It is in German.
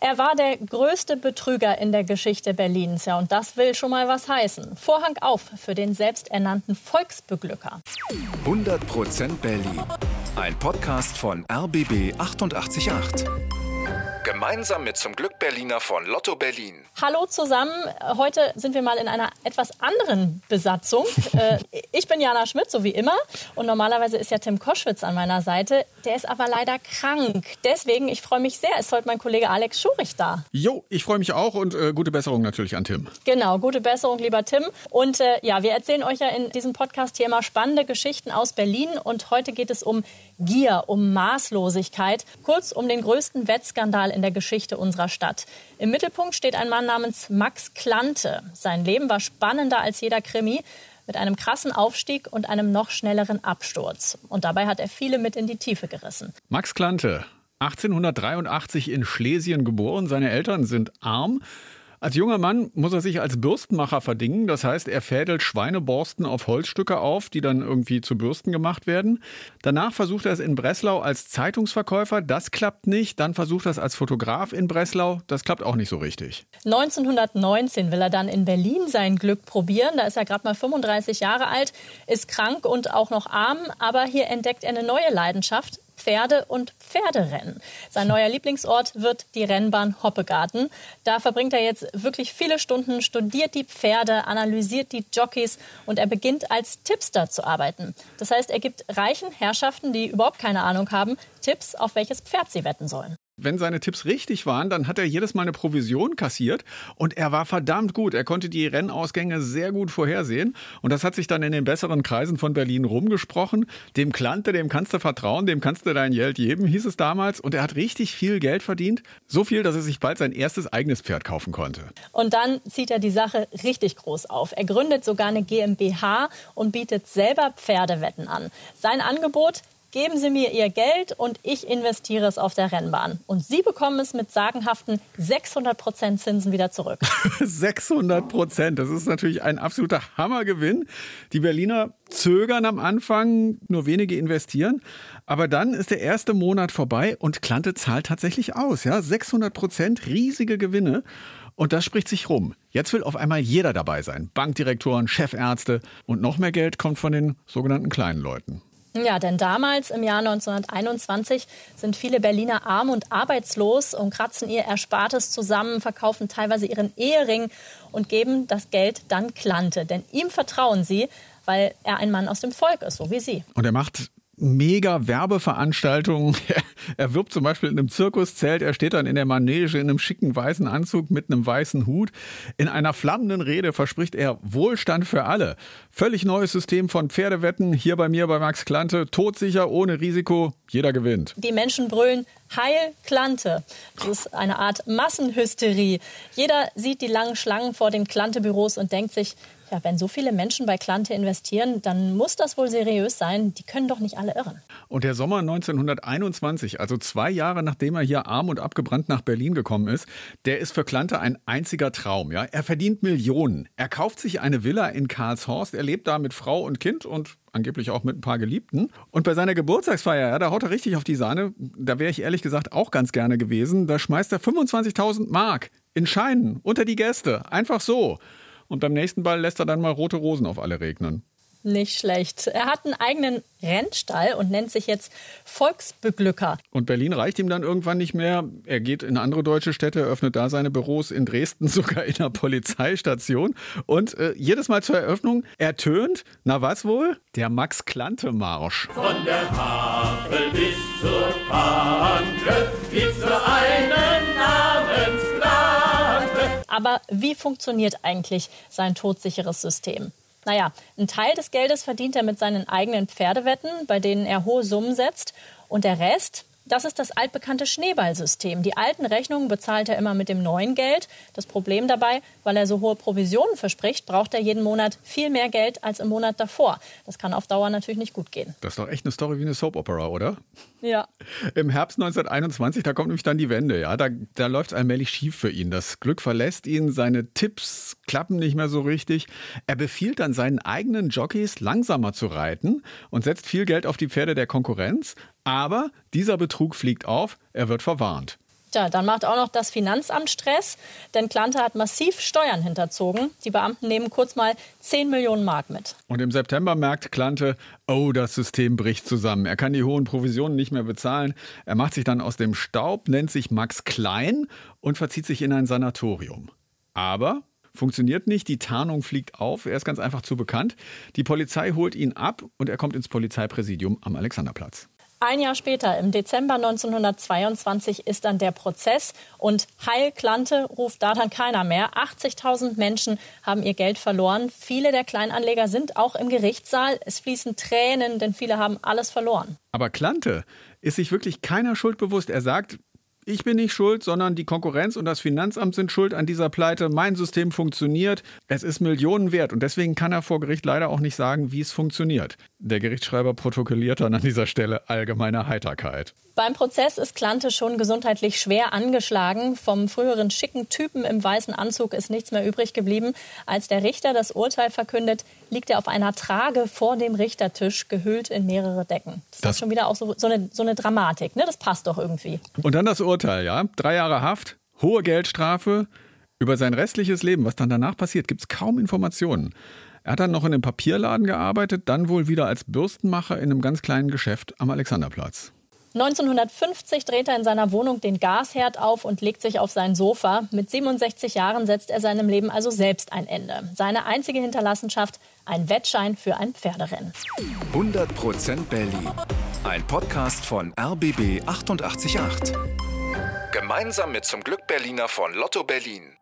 Er war der größte Betrüger in der Geschichte Berlins, ja, und das will schon mal was heißen. Vorhang auf für den selbsternannten Volksbeglücker. 100% Berlin. Ein Podcast von RBB 888. Gemeinsam mit zum Glück Berliner von Lotto Berlin. Hallo zusammen. Heute sind wir mal in einer etwas anderen Besatzung. Äh, ich bin Jana Schmidt, so wie immer. Und normalerweise ist ja Tim Koschwitz an meiner Seite. Der ist aber leider krank. Deswegen, ich freue mich sehr, ist heute mein Kollege Alex Schurich da. Jo, ich freue mich auch und äh, gute Besserung natürlich an Tim. Genau, gute Besserung, lieber Tim. Und äh, ja, wir erzählen euch ja in diesem Podcast hier immer spannende Geschichten aus Berlin. Und heute geht es um Gier, um Maßlosigkeit, kurz um den größten Wettskandal in der Geschichte unserer Stadt. Im Mittelpunkt steht ein Mann namens Max Klante. Sein Leben war spannender als jeder Krimi mit einem krassen Aufstieg und einem noch schnelleren Absturz. Und dabei hat er viele mit in die Tiefe gerissen. Max Klante, 1883 in Schlesien geboren. Seine Eltern sind arm. Als junger Mann muss er sich als Bürstenmacher verdingen. Das heißt, er fädelt Schweineborsten auf Holzstücke auf, die dann irgendwie zu Bürsten gemacht werden. Danach versucht er es in Breslau als Zeitungsverkäufer. Das klappt nicht. Dann versucht er es als Fotograf in Breslau. Das klappt auch nicht so richtig. 1919 will er dann in Berlin sein Glück probieren. Da ist er gerade mal 35 Jahre alt, ist krank und auch noch arm. Aber hier entdeckt er eine neue Leidenschaft. Pferde und Pferderennen. Sein neuer Lieblingsort wird die Rennbahn Hoppegarten. Da verbringt er jetzt wirklich viele Stunden, studiert die Pferde, analysiert die Jockeys und er beginnt als Tipster zu arbeiten. Das heißt, er gibt reichen Herrschaften, die überhaupt keine Ahnung haben, Tipps, auf welches Pferd sie wetten sollen. Wenn seine Tipps richtig waren, dann hat er jedes Mal eine Provision kassiert und er war verdammt gut. Er konnte die Rennausgänge sehr gut vorhersehen und das hat sich dann in den besseren Kreisen von Berlin rumgesprochen. Dem Klante, dem kannst du vertrauen, dem kannst du dein Geld geben, hieß es damals und er hat richtig viel Geld verdient. So viel, dass er sich bald sein erstes eigenes Pferd kaufen konnte. Und dann zieht er die Sache richtig groß auf. Er gründet sogar eine GmbH und bietet selber Pferdewetten an. Sein Angebot, Geben Sie mir Ihr Geld und ich investiere es auf der Rennbahn. Und Sie bekommen es mit sagenhaften 600 Prozent Zinsen wieder zurück. 600 Prozent, das ist natürlich ein absoluter Hammergewinn. Die Berliner zögern am Anfang, nur wenige investieren. Aber dann ist der erste Monat vorbei und Klante zahlt tatsächlich aus. Ja? 600 Prozent, riesige Gewinne. Und das spricht sich rum. Jetzt will auf einmal jeder dabei sein. Bankdirektoren, Chefärzte und noch mehr Geld kommt von den sogenannten kleinen Leuten. Ja, denn damals im Jahr 1921 sind viele Berliner arm und arbeitslos und kratzen ihr Erspartes zusammen, verkaufen teilweise ihren Ehering und geben das Geld dann Klante. Denn ihm vertrauen sie, weil er ein Mann aus dem Volk ist, so wie sie. Und er macht mega Werbeveranstaltungen. Er wirbt zum Beispiel in einem Zirkuszelt, er steht dann in der Manege in einem schicken weißen Anzug mit einem weißen Hut. In einer flammenden Rede verspricht er Wohlstand für alle. Völlig neues System von Pferdewetten, hier bei mir bei Max Klante, todsicher, ohne Risiko, jeder gewinnt. Die Menschen brüllen Heil Klante. Das ist eine Art Massenhysterie. Jeder sieht die langen Schlangen vor den Klante-Büros und denkt sich, ja, wenn so viele Menschen bei Klante investieren, dann muss das wohl seriös sein. Die können doch nicht alle irren. Und der Sommer 1921, also zwei Jahre nachdem er hier arm und abgebrannt nach Berlin gekommen ist, der ist für Klante ein einziger Traum. Ja? Er verdient Millionen. Er kauft sich eine Villa in Karlshorst. Er lebt da mit Frau und Kind und angeblich auch mit ein paar Geliebten. Und bei seiner Geburtstagsfeier, ja, da haut er richtig auf die Sahne. Da wäre ich ehrlich gesagt auch ganz gerne gewesen. Da schmeißt er 25.000 Mark in Scheinen unter die Gäste. Einfach so. Und beim nächsten Ball lässt er dann mal rote Rosen auf alle regnen. Nicht schlecht. Er hat einen eigenen Rennstall und nennt sich jetzt Volksbeglücker. Und Berlin reicht ihm dann irgendwann nicht mehr. Er geht in andere deutsche Städte, öffnet da seine Büros in Dresden, sogar in der Polizeistation. Und äh, jedes Mal zur Eröffnung ertönt, na was wohl? Der Max-Klante-Marsch. Von der Havel bis zur Panke gibt's nur einen. Aber wie funktioniert eigentlich sein todsicheres System? Naja, einen Teil des Geldes verdient er mit seinen eigenen Pferdewetten, bei denen er hohe Summen setzt. Und der Rest, das ist das altbekannte Schneeballsystem. Die alten Rechnungen bezahlt er immer mit dem neuen Geld. Das Problem dabei, weil er so hohe Provisionen verspricht, braucht er jeden Monat viel mehr Geld als im Monat davor. Das kann auf Dauer natürlich nicht gut gehen. Das ist doch echt eine Story wie eine Soap Opera, oder? Ja. Im Herbst 1921, da kommt nämlich dann die Wende, ja. Da, da läuft es allmählich schief für ihn. Das Glück verlässt ihn, seine Tipps klappen nicht mehr so richtig. Er befiehlt dann seinen eigenen Jockeys, langsamer zu reiten und setzt viel Geld auf die Pferde der Konkurrenz. Aber dieser Betrug fliegt auf, er wird verwarnt. Tja, dann macht auch noch das Finanzamt Stress, denn Klante hat massiv Steuern hinterzogen. Die Beamten nehmen kurz mal 10 Millionen Mark mit. Und im September merkt Klante, oh, das System bricht zusammen. Er kann die hohen Provisionen nicht mehr bezahlen. Er macht sich dann aus dem Staub, nennt sich Max Klein und verzieht sich in ein Sanatorium. Aber funktioniert nicht, die Tarnung fliegt auf, er ist ganz einfach zu bekannt. Die Polizei holt ihn ab und er kommt ins Polizeipräsidium am Alexanderplatz. Ein Jahr später, im Dezember 1922, ist dann der Prozess und Heil Klante ruft da dann keiner mehr. 80.000 Menschen haben ihr Geld verloren. Viele der Kleinanleger sind auch im Gerichtssaal. Es fließen Tränen, denn viele haben alles verloren. Aber Klante ist sich wirklich keiner Schuld bewusst. Er sagt, ich bin nicht schuld, sondern die Konkurrenz und das Finanzamt sind schuld an dieser Pleite. Mein System funktioniert. Es ist Millionen wert und deswegen kann er vor Gericht leider auch nicht sagen, wie es funktioniert. Der Gerichtsschreiber protokolliert dann an dieser Stelle allgemeine Heiterkeit. Beim Prozess ist Klante schon gesundheitlich schwer angeschlagen. Vom früheren schicken Typen im weißen Anzug ist nichts mehr übrig geblieben. Als der Richter das Urteil verkündet, liegt er auf einer Trage vor dem Richtertisch, gehüllt in mehrere Decken. Das, das ist schon wieder auch so, so, eine, so eine Dramatik. Ne? Das passt doch irgendwie. Und dann das Urteil, ja. Drei Jahre Haft, hohe Geldstrafe. Über sein restliches Leben, was dann danach passiert, gibt es kaum Informationen. Er hat dann noch in einem Papierladen gearbeitet, dann wohl wieder als Bürstenmacher in einem ganz kleinen Geschäft am Alexanderplatz. 1950 dreht er in seiner Wohnung den Gasherd auf und legt sich auf sein Sofa. Mit 67 Jahren setzt er seinem Leben also selbst ein Ende. Seine einzige Hinterlassenschaft, ein Wettschein für ein Pferderennen. 100% Berlin. Ein Podcast von RBB 888. Gemeinsam mit zum Glück Berliner von Lotto Berlin.